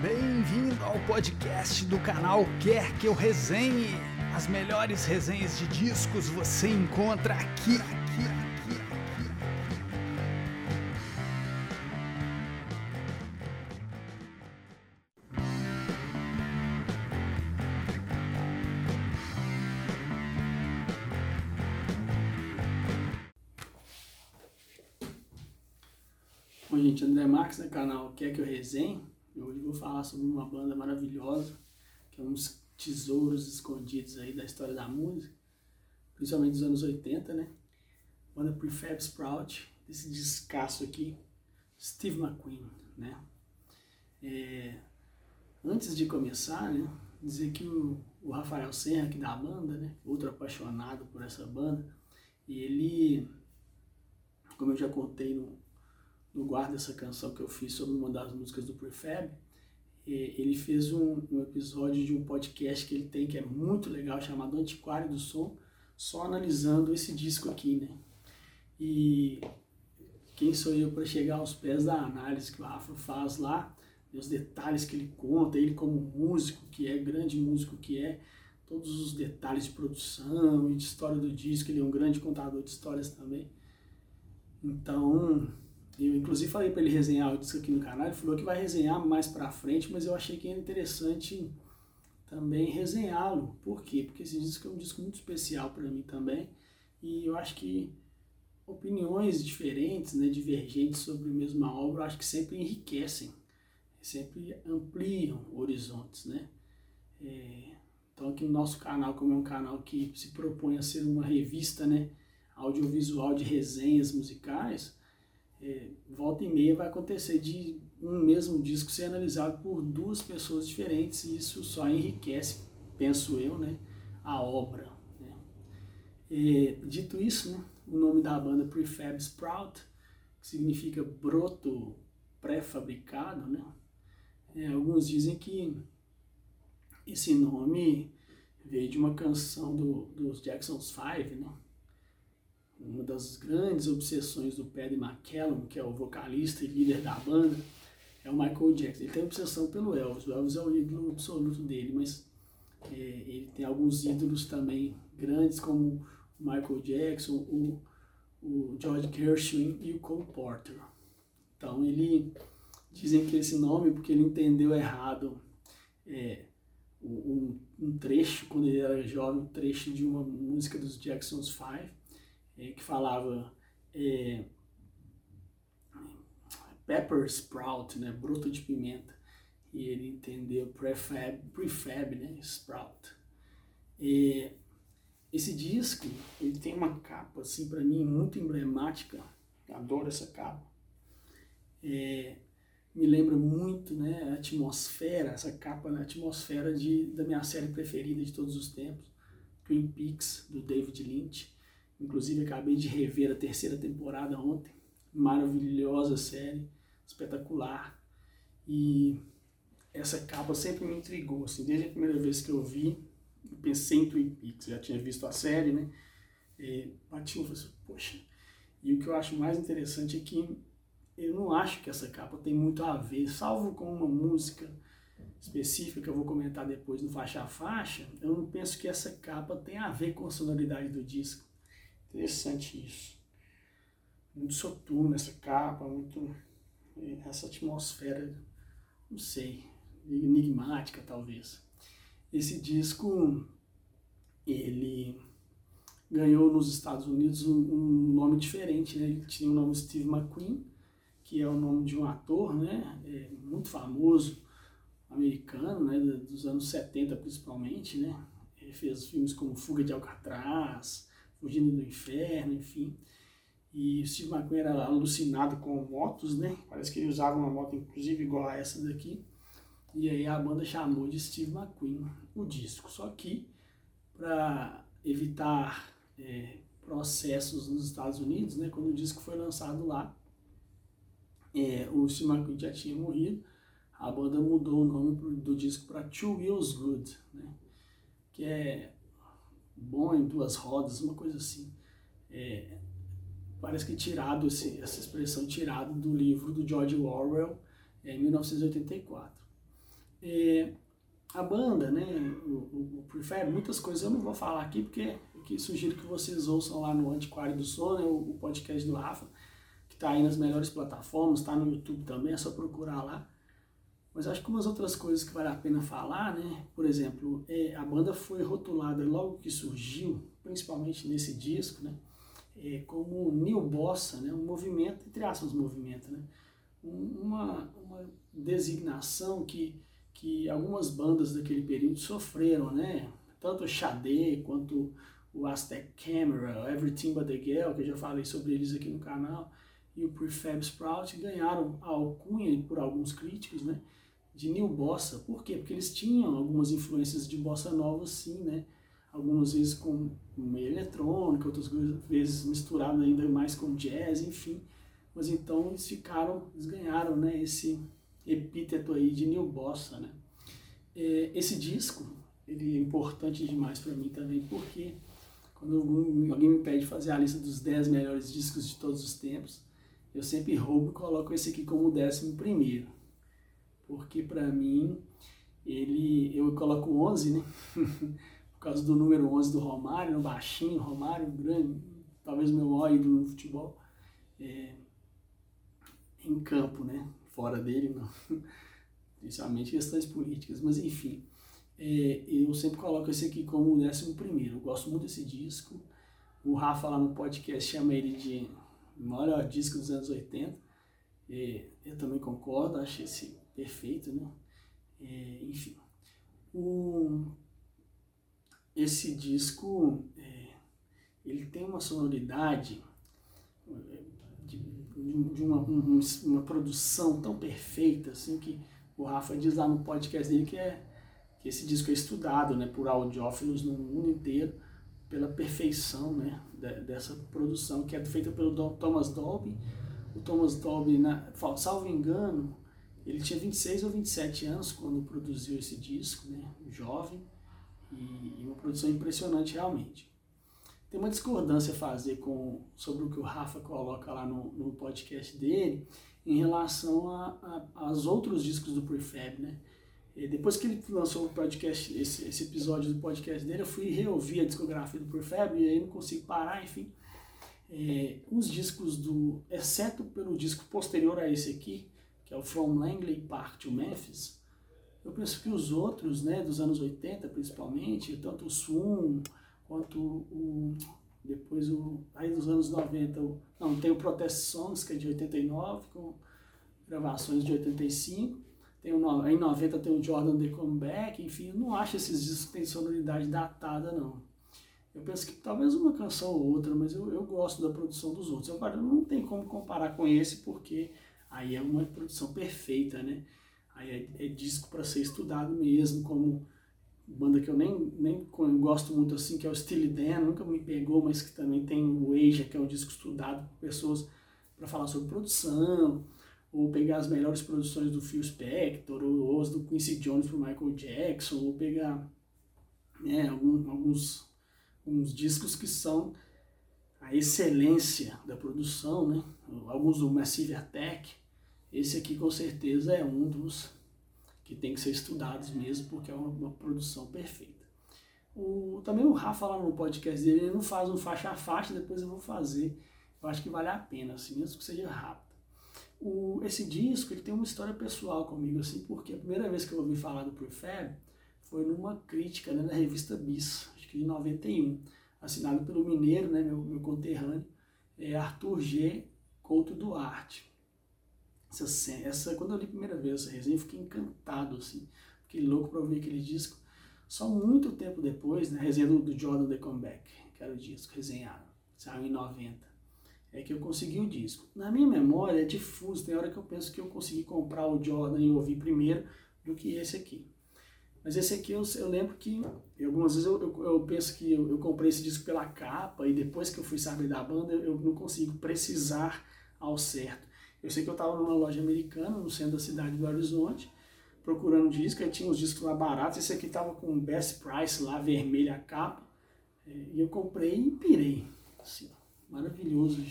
Bem-vindo ao podcast do canal Quer Que Eu Resenhe. As melhores resenhas de discos você encontra aqui, aqui, aqui, aqui. Bom, gente, André Marques, do canal Quer Que Eu Resenhe. Vou falar sobre uma banda maravilhosa, que é uns tesouros escondidos aí da história da música, principalmente dos anos 80, né? Banda Prefab Sprout, esse descasso aqui, Steve McQueen, né? É, antes de começar, né, dizer que o, o Rafael Serra, aqui da banda, né, outro apaixonado por essa banda, e ele, como eu já contei no, no guarda essa canção que eu fiz sobre uma das músicas do Prefab, ele fez um, um, episódio de um podcast que ele tem que é muito legal, chamado Antiquário do Som, só analisando esse disco aqui, né? E quem sou eu para chegar aos pés da análise que o Rafa faz lá, os detalhes que ele conta, ele como músico, que é grande músico que é, todos os detalhes de produção e de história do disco, ele é um grande contador de histórias também. Então, eu inclusive falei para ele resenhar o disco aqui no canal, ele falou que vai resenhar mais para frente, mas eu achei que era interessante também resenhá-lo. Por quê? Porque esse disco é um disco muito especial para mim também, e eu acho que opiniões diferentes, né, divergentes sobre a mesma obra, eu acho que sempre enriquecem, sempre ampliam horizontes, né? É, então aqui no nosso canal, como é um canal que se propõe a ser uma revista, né, audiovisual de resenhas musicais, é, volta e meia vai acontecer de um mesmo disco ser analisado por duas pessoas diferentes e isso só enriquece, penso eu, né, a obra. Né? E, dito isso, né, o nome da banda Prefab Sprout, que significa broto pré-fabricado, né? É, alguns dizem que esse nome veio de uma canção do, dos Jackson's Five, né? Uma das grandes obsessões do Paddy McCallum, que é o vocalista e líder da banda, é o Michael Jackson. Ele tem obsessão pelo Elvis. O Elvis é o ídolo absoluto dele, mas é, ele tem alguns ídolos também grandes, como o Michael Jackson, o, o George Gershwin e o Cole Porter. Então ele dizem que esse nome porque ele entendeu errado é, um, um trecho quando ele era jovem, um trecho de uma música dos Jackson's Five é, que falava é, pepper sprout, né, broto de pimenta, e ele entendeu prefab, prefab né, sprout. E esse disco, ele tem uma capa, assim, para mim, muito emblemática, adoro essa capa. É, me lembra muito né, a atmosfera, essa capa na atmosfera de, da minha série preferida de todos os tempos, Twin Peaks, do David Lynch. Inclusive acabei de rever a terceira temporada ontem. Maravilhosa série, espetacular. E essa capa sempre me intrigou, assim, desde a primeira vez que eu vi, eu pensei em Twin Peaks, já tinha visto a série, né? E bati um falei assim, poxa. E o que eu acho mais interessante é que eu não acho que essa capa tem muito a ver, salvo com uma música específica que eu vou comentar depois no faixa a faixa, eu não penso que essa capa tem a ver com a sonoridade do disco. Interessante isso. Muito soturno essa capa, muito essa atmosfera, não sei, enigmática talvez. Esse disco, ele ganhou nos Estados Unidos um, um nome diferente, né? Ele tinha o nome Steve McQueen, que é o nome de um ator, né? É, muito famoso, americano, né? Dos anos 70 principalmente, né? Ele fez filmes como Fuga de Alcatraz, Fugindo do Inferno, enfim. E o Steve McQueen era alucinado com motos, né? Parece que ele usava uma moto, inclusive, igual a essa daqui. E aí a banda chamou de Steve McQueen o disco. Só que, para evitar é, processos nos Estados Unidos, né? Quando o disco foi lançado lá, é, o Steve McQueen já tinha morrido. A banda mudou o nome do disco para Two Wheels Good, né? Que é bom em duas rodas, uma coisa assim. É, parece que tirado esse, essa expressão tirado do livro do George Orwell em 1984. é, a banda, né, o, o, o muitas coisas eu não vou falar aqui, porque que sugiro que vocês ouçam lá no Antiquário do Som, né, o, o podcast do Rafa, que está aí nas melhores plataformas, está no YouTube também, é só procurar lá. Mas acho que umas outras coisas que vale a pena falar, né? Por exemplo, é, a banda foi rotulada logo que surgiu, principalmente nesse disco, né? É, como New Bossa, né? Um movimento, entre aspas, movimento, né? Uma, uma designação que, que algumas bandas daquele período sofreram, né? Tanto o Xadê quanto o Aztec Camera, Everything But The Girl, que eu já falei sobre eles aqui no canal, e o Prefab Sprout ganharam a alcunha por alguns críticos, né? De New Bossa. Por quê? Porque eles tinham algumas influências de bossa nova, sim, né? Algumas vezes com meio eletrônica, outras vezes misturado ainda mais com jazz, enfim. Mas então eles ficaram, eles ganharam, né? Esse epíteto aí de New Bossa, né? É, esse disco, ele é importante demais para mim também, porque quando alguém me pede fazer a lista dos 10 melhores discos de todos os tempos, eu sempre roubo e coloco esse aqui como o décimo primeiro porque para mim ele eu coloco 11, né? Por causa do número 11 do Romário, no baixinho, Romário grande, talvez meu maior ídolo no futebol. É, em campo, né? Fora dele, não. Principalmente questões políticas, mas enfim. É, eu sempre coloco esse aqui como o décimo primeiro. Eu gosto muito desse disco. O Rafa lá no podcast chama ele de maior disco dos anos 80. É, eu também concordo, acho esse perfeito, né? É, enfim, o, esse disco é, ele tem uma sonoridade é, de, de uma, um, uma produção tão perfeita assim que o Rafa diz lá no podcast dele que é que esse disco é estudado né, por audiófilos no mundo inteiro pela perfeição né, dessa produção que é feita pelo Thomas Dolby. O Thomas Dolby, na, salvo engano, ele tinha 26 ou 27 anos quando produziu esse disco, né? jovem, e, uma produção impressionante realmente. Tem uma discordância a fazer com, sobre o que o Rafa coloca lá no, no podcast dele em relação a, a, aos outros discos do Prefab, né? E depois que ele lançou o podcast, esse, esse episódio do podcast dele, eu fui reouvir a discografia do Prefab e aí não consigo parar, enfim. É, os discos do, exceto pelo disco posterior a esse aqui, que é o From Langley Park to Memphis, eu penso que os outros, né, dos anos 80 principalmente, tanto o Swum quanto o depois o aí dos anos 90, o, não, tem o Protest Songs que é de 89 com gravações de 85. Tem o, em 90 tem o Jordan The Comeback, enfim, eu não acho esses discos que têm sonoridade datada não. Eu penso que talvez uma canção ou outra, mas eu, eu gosto da produção dos outros. Agora não tem como comparar com esse porque aí é uma produção perfeita, né? Aí é, é disco para ser estudado mesmo, como banda que eu nem, nem gosto muito assim, que é o Steely Dan, nunca me pegou, mas que também tem o Asia, que é um disco estudado por pessoas para falar sobre produção, ou pegar as melhores produções do Phil Spector, ou as do Quincy Jones para Michael Jackson, ou pegar né, alguns, alguns discos que são a excelência da produção, né? alguns do Massive Attack, esse aqui com certeza é um dos que tem que ser estudados mesmo, porque é uma, uma produção perfeita. O, também o Rafa lá no podcast dele, ele não faz um faixa a faixa, depois eu vou fazer. Eu acho que vale a pena, assim, mesmo que seja rápido. O, esse disco ele tem uma história pessoal comigo, assim, porque a primeira vez que eu ouvi falar do Prefab foi numa crítica né, na revista Bis, acho que de 91 assinado pelo mineiro, né, meu, meu conterrâneo, é Arthur G. Couto Duarte. Essa, essa, quando eu li a primeira vez essa resenha, eu fiquei encantado, assim, fiquei louco para ouvir aquele disco. Só muito tempo depois, na né, resenha do, do, Jordan The Comeback, que era o disco resenhado, saiu em 90, é que eu consegui o disco. Na minha memória é difuso, tem hora que eu penso que eu consegui comprar o Jordan e ouvir primeiro do que esse aqui. Mas esse aqui eu, eu lembro que algumas vezes eu, eu, eu penso que eu, eu, comprei esse disco pela capa e depois que eu fui saber da banda eu, não consigo precisar ao certo. Eu sei que eu estava numa loja americana no centro da cidade do Horizonte procurando disco, aí tinha uns discos lá baratos, esse aqui estava com best price lá, vermelho a capa, é, e eu comprei e pirei. Assim, maravilhoso.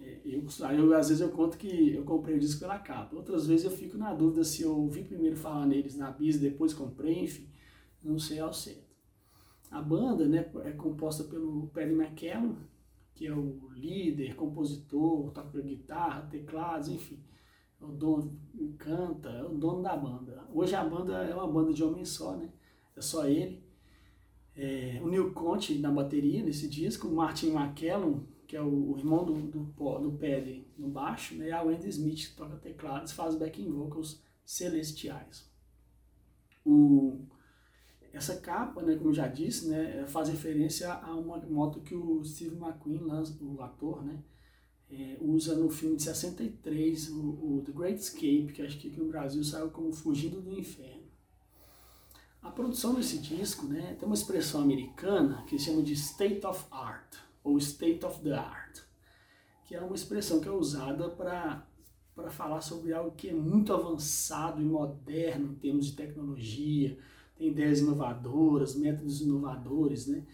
É, eu, eu, às vezes eu conto que eu comprei o disco pela capa. Outras vezes eu fico na dúvida se eu ouvi primeiro falar neles na bis, depois comprei, enfim, não sei ao certo. A banda né, é composta pelo Perry McCallum, que é o líder, compositor, toca guitarra, teclados, enfim. É o dono, canta, é o dono da banda. Hoje a banda é uma banda de homem só, né? É só ele. É, o Neil Conte na bateria nesse disco, o Martin McCallum, que é o, o irmão do, do, do Perry no baixo, né? e a Wendy Smith, que toca teclados, faz backing vocals celestiais. O, essa capa, né, como eu já disse, né, faz referência a uma moto que o Steve McQueen, o ator, né, é, usa no filme de 63, o, o, The Great Escape, que acho que aqui no Brasil saiu como Fugindo do Inferno. A produção desse disco né, tem uma expressão americana que se chama de State of Art, ou State of the Art, que é uma expressão que é usada para falar sobre algo que é muito avançado e moderno em termos de tecnologia, tem ideias inovadoras, métodos inovadores, né?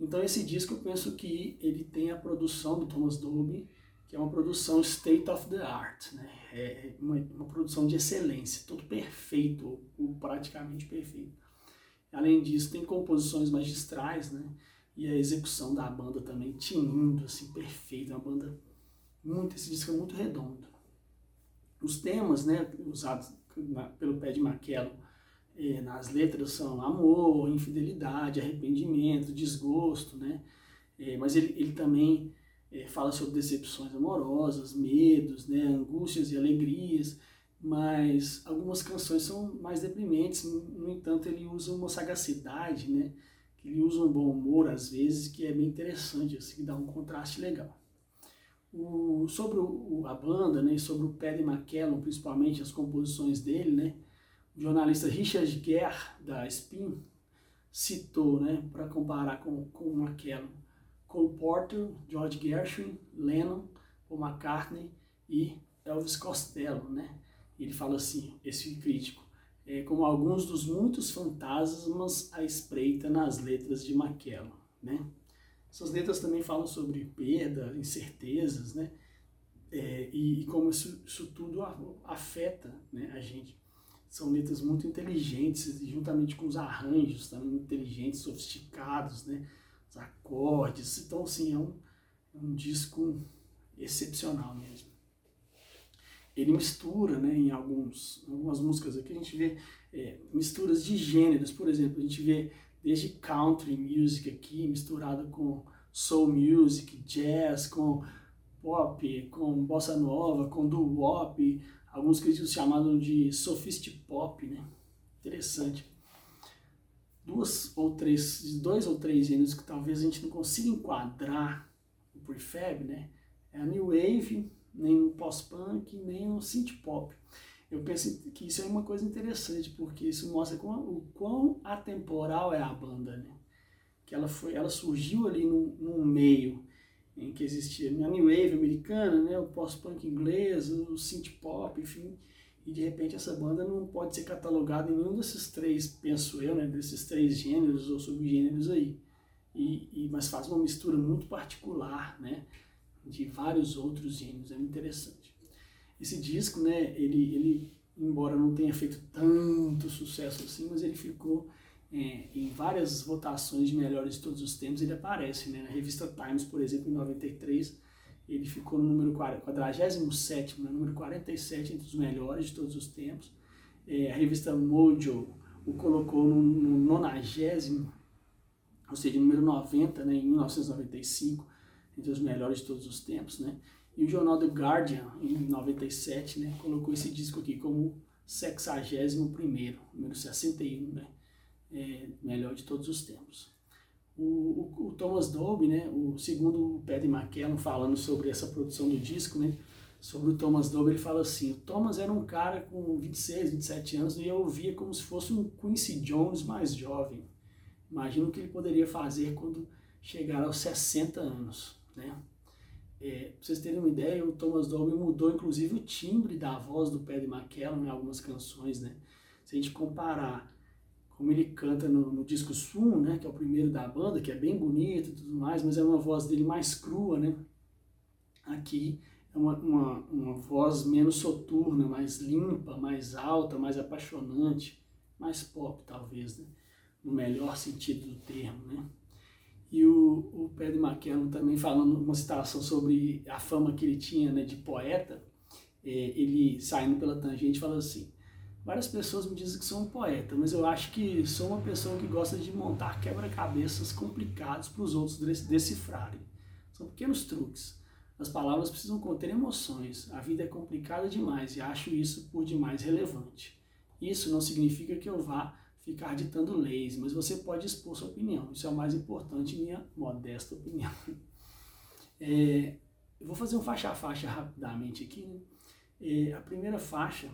Então esse disco eu penso que ele tem a produção do Thomas Dolby, que é uma produção state of the art, né? É uma, uma produção de excelência, tudo perfeito, ou praticamente perfeito. Além disso, tem composições magistrais, né? E a execução da banda também tinindo, assim, perfeito, uma banda muito, esse disco é muito redondo. Os temas, né, usados na, pelo pé de Maquelo, é, letras são amor, infidelidade, arrependimento, desgosto, né? É, mas ele, ele também é, fala sobre decepções amorosas, medos, né? angústias e alegrias, mas algumas canções são mais deprimentes, no entanto ele usa uma sagacidade, né? ele usa um bom humor às vezes, que é bem interessante, assim, dá um contraste legal. O, sobre o, a banda, né, sobre o Paddy McKellon, principalmente as composições dele, né, o jornalista Richard Gere, da Spin, citou, né, para comparar com, com aquela, Cole Porter, George Gershwin, Lennon, Paul McCartney e Elvis Costello, né? Ele fala assim, esse crítico, é como alguns dos muitos fantasmas à espreita nas letras de McKellen, né? Essas letras também falam sobre perda, incertezas, né? É, e, e, como isso, isso tudo afeta né, a gente. São letras muito inteligentes, juntamente com os arranjos também inteligentes, sofisticados, né? Os acordes. Então, assim, é um, é um disco excepcional mesmo. Ele mistura, né, em alguns, algumas músicas aqui, a gente vê é, misturas de gêneros. Por exemplo, a gente vê desde country music aqui, misturado com soul music, jazz, com pop, com bossa nova, com doo-wop, alguns críticos chamaram de sophist-pop, né? Interessante. Duas ou três, dois ou três gêneros que talvez a gente não consiga enquadrar o prefab, né? É a new wave, nem o pós-punk, nem o synth-pop. Eu penso que isso é uma coisa interessante, porque isso mostra o quão atemporal é a banda, né? Que ela, foi, ela surgiu ali num, num meio em que existia a New Wave americana, né, o pós-punk inglês, o synth pop, enfim, e de repente essa banda não pode ser catalogada em nenhum desses três, penso eu, né, desses três gêneros ou subgêneros aí. E, e, mas faz uma mistura muito particular, né, de vários outros gêneros, é interessante. Esse disco, né, ele, ele embora não tenha feito tanto sucesso assim, mas ele ficou é, em várias votações de melhores de todos os tempos, ele aparece. Né? Na revista Times, por exemplo, em 93, ele ficou no número 47, no número 47 entre os melhores de todos os tempos. É, a revista Mojo o colocou no, no 90, ou seja, número 90, né, em 1995, entre os melhores de todos os tempos. Né? E o jornal The Guardian, em 97, né, colocou esse disco aqui como 61 número 61, né? É, melhor de todos os tempos. O, o, o, Thomas Dolby, né, o segundo o Paddy McKellen falando sobre essa produção do disco, né, sobre o Thomas Dolby, ele fala assim, o Thomas era um cara com 26, 27 anos e eu via como se fosse um Quincy Jones mais jovem. Imagino o que ele poderia fazer quando chegar aos 60 anos, né? É, pra vocês terem uma ideia, o Thomas Dolby mudou inclusive o timbre da voz do Paddy McKellen em algumas canções, né? Se a gente comparar como ele canta no, no disco Swum, né, que é o primeiro da banda, que é bem bonito e tudo mais, mas é uma voz dele mais crua, né? Aqui é uma, uma, uma voz menos soturna, mais limpa, mais alta, mais apaixonante, mais pop talvez, né? no melhor sentido do termo. Né? E o, o Paddy McKellen também falando uma citação sobre a fama que ele tinha né, de poeta, é, ele saindo pela tangente fala assim, várias pessoas me dizem que sou um poeta, mas eu acho que sou uma pessoa que gosta de montar quebra-cabeças complicados para os outros decifrarem. São pequenos truques. As palavras precisam conter emoções. A vida é complicada demais e acho isso por demais relevante. Isso não significa que eu vá ficar ditando leis, mas você pode expor sua opinião. Isso é o mais importante, minha modesta opinião. É, eu vou fazer um faixa a faixa rapidamente aqui. Né? É, a primeira faixa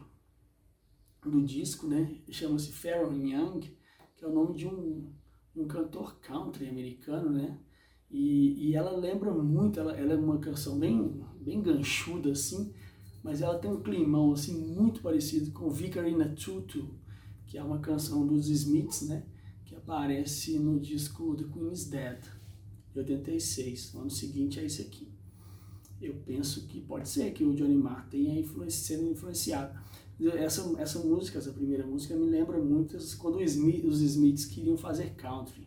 do disco né, chama-se Pharoah Young, que é o nome de um, um cantor country americano, né? E, e ela lembra muito, ela, ela é uma canção bem, bem ganchuda assim, mas ela tem um climão assim muito parecido com Vicarina Tutu, que é uma canção dos Smiths, né? Que aparece no disco The Queen is Dead, de 86. No ano seguinte é esse aqui. Eu penso que pode ser que o Johnny Marr tenha influenciado. Essa, essa música, essa primeira música, me lembra muito quando os Smiths queriam fazer country.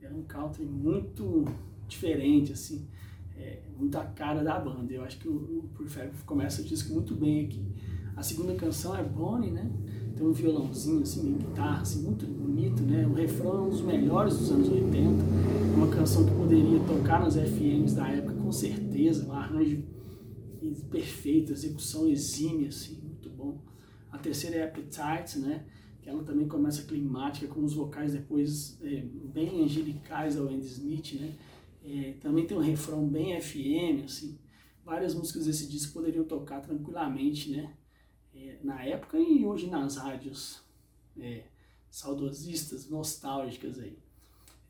Era um country muito diferente, assim, é, muito a cara da banda. Eu acho que o, o Prefer começa o disco muito bem aqui. A segunda canção é Bonnie, né? Tem um violãozinho, assim, uma guitarra, assim, muito bonito, né? O refrão é um dos melhores dos anos 80. É uma canção que poderia tocar nas FMs da época, com certeza. Um arranjo perfeito, execução exímia, assim. A terceira é Appetite, né? Que ela também começa climática, com os vocais depois é, bem angelicais ao Andy Smith, né? É, também tem um refrão bem FM, assim. Várias músicas desse disco poderiam tocar tranquilamente, né? É, na época e hoje nas rádios é, saudosistas, nostálgicas aí.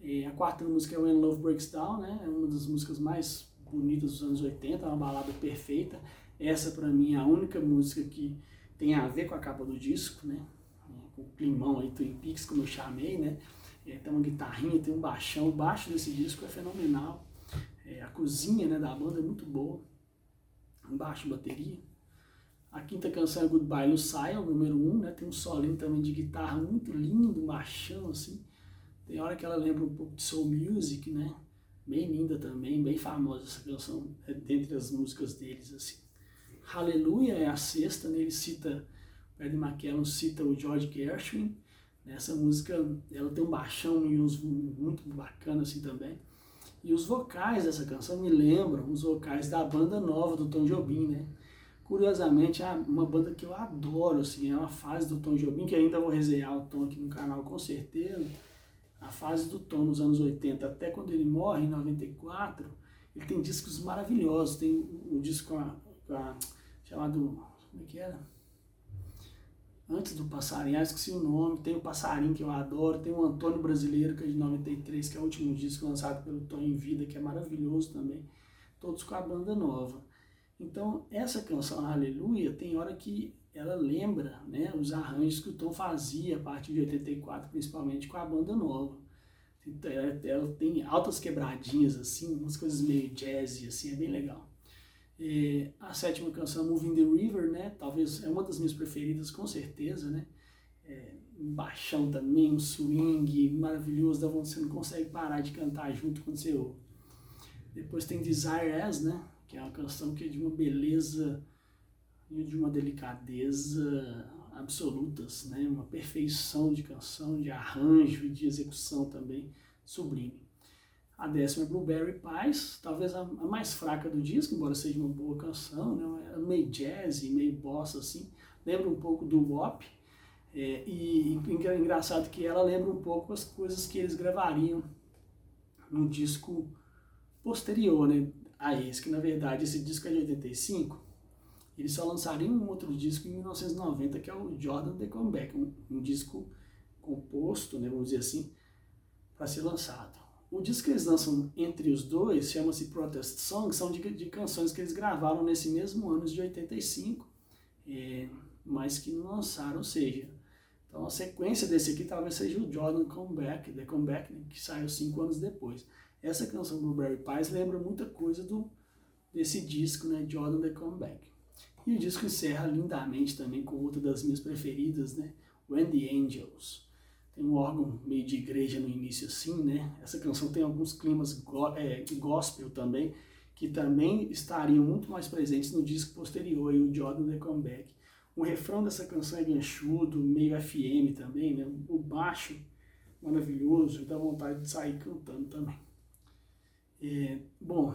É, a quarta música é When Love Breaks Down, né? É uma das músicas mais bonitas dos anos 80, é uma balada perfeita. Essa, para mim, é a única música que tem a ver com a capa do disco, né? Com o climão aí, Twin Peaks, como eu chamei, né? É, tem uma guitarrinha, tem um baixão. O baixo desse disco é fenomenal. É, a cozinha né, da banda é muito boa. Um baixo, bateria. A quinta canção é Goodbye Lucille, número um, né? Tem um solinho também de guitarra muito lindo, um baixão, assim. Tem hora que ela lembra um pouco de soul music, né? Bem linda também, bem famosa essa canção, é dentre as músicas deles, assim. Hallelujah é a sexta, né? Ele cita, o Paddy McKellen cita o George Gershwin, essa música, ela tem um baixão e uns muito bacana assim também. E os vocais dessa canção me lembram os vocais da banda nova do Tom Jobim, né? Curiosamente, é uma banda que eu adoro, assim, é uma fase do Tom Jobim, que ainda vou resenhar o Tom aqui no canal com certeza. A fase do Tom nos anos 80, até quando ele morre, em 94, ele tem discos maravilhosos. Tem o disco com a, com a, chamado, como é que era? antes do Passarinho, ah, esqueci o nome, tem o Passarinho que eu adoro, tem o Antônio Brasileiro, que é de 93, que é o último disco lançado pelo Tom em Vida, que é maravilhoso também, todos com a banda nova. Então, essa canção Aleluia tem hora que ela lembra né, os arranjos que o Tom fazia a partir de 84, principalmente com a banda nova. Então, ela tem altas quebradinhas, assim, umas coisas meio jazzy, assim, é bem legal. É, a sétima canção, Moving the River, né? Talvez é uma das minhas preferidas, com certeza, né? É, um baixão também, um swing maravilhoso, da você não consegue parar de cantar junto quando você ouve. Depois tem Desire As, né? Que é uma canção que é de uma beleza e de uma delicadeza absolutas, né? Uma perfeição de canção, de arranjo e de execução também sublime. A décima é Blueberry Pies, talvez a, a, mais fraca do disco, embora seja uma boa canção, né? É meio jazz, meio bossa assim, lembra um pouco do WOP. É, e, e é engraçado que ela lembra um pouco as coisas que eles gravariam no disco posterior né, a esse, que na verdade esse disco é de 85, eles só lançariam um outro disco em 1990, que é o Jordan The Comeback, um, um disco composto, né, vamos dizer assim, para ser lançado. O disco que eles lançam entre os dois chama-se Protest Song, são de, de, canções que eles gravaram nesse mesmo ano de 85, é, mas que não lançaram, ou seja, então a sequência desse aqui talvez seja o Jordan Comeback, The Comeback, né, que saiu cinco anos depois. Essa canção Blueberry Pies lembra muita coisa do, desse disco, né, Jordan The Comeback. E o disco encerra lindamente também com outra das minhas preferidas, né, When the Angels. Tem um órgão meio de igreja no início assim, né? Essa canção tem alguns climas go é, gospel também, que também estariam muito mais presentes no disco posterior, e o Jordan The Comeback. O refrão dessa canção é ganchudo, meio FM também, né? O baixo maravilhoso, dá vontade de sair cantando também. É, bom,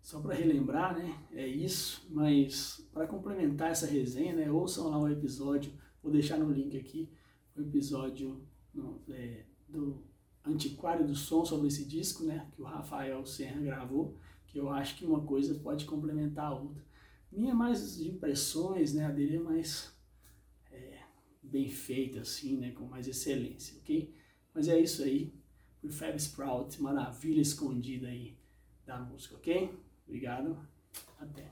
só para relembrar, né, é isso, mas para complementar essa resenha, né, ouçam lá o episódio, vou deixar no link aqui, o episódio no, é, do Antiquário do Som sobre esse disco, né, que o Rafael Serra gravou, que eu acho que uma coisa pode complementar a outra. Minha mais impressões, né, a dele é mais é, bem feita, assim, né, com mais excelência, ok? Mas é isso aí, o Fab Sprout, maravilha escondida aí da música, ok? Obrigado, até.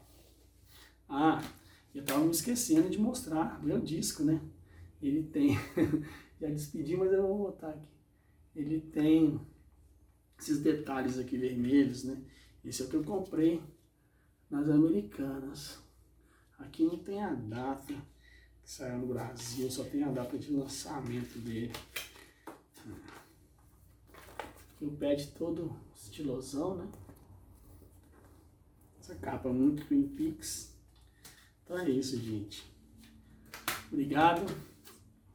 Ah, eu tava me esquecendo de mostrar meu disco, né? Ele tem, já despedi, mas eu vou botar aqui. Ele tem esses detalhes aqui vermelhos, né? Esse é o que eu comprei nas americanas. Aqui não tem a data que saiu no Brasil, só tem a data de lançamento dele. Aqui o pad todo estilosão, né? Essa capa é muito Twin Peaks. Então é isso, gente. Obrigado.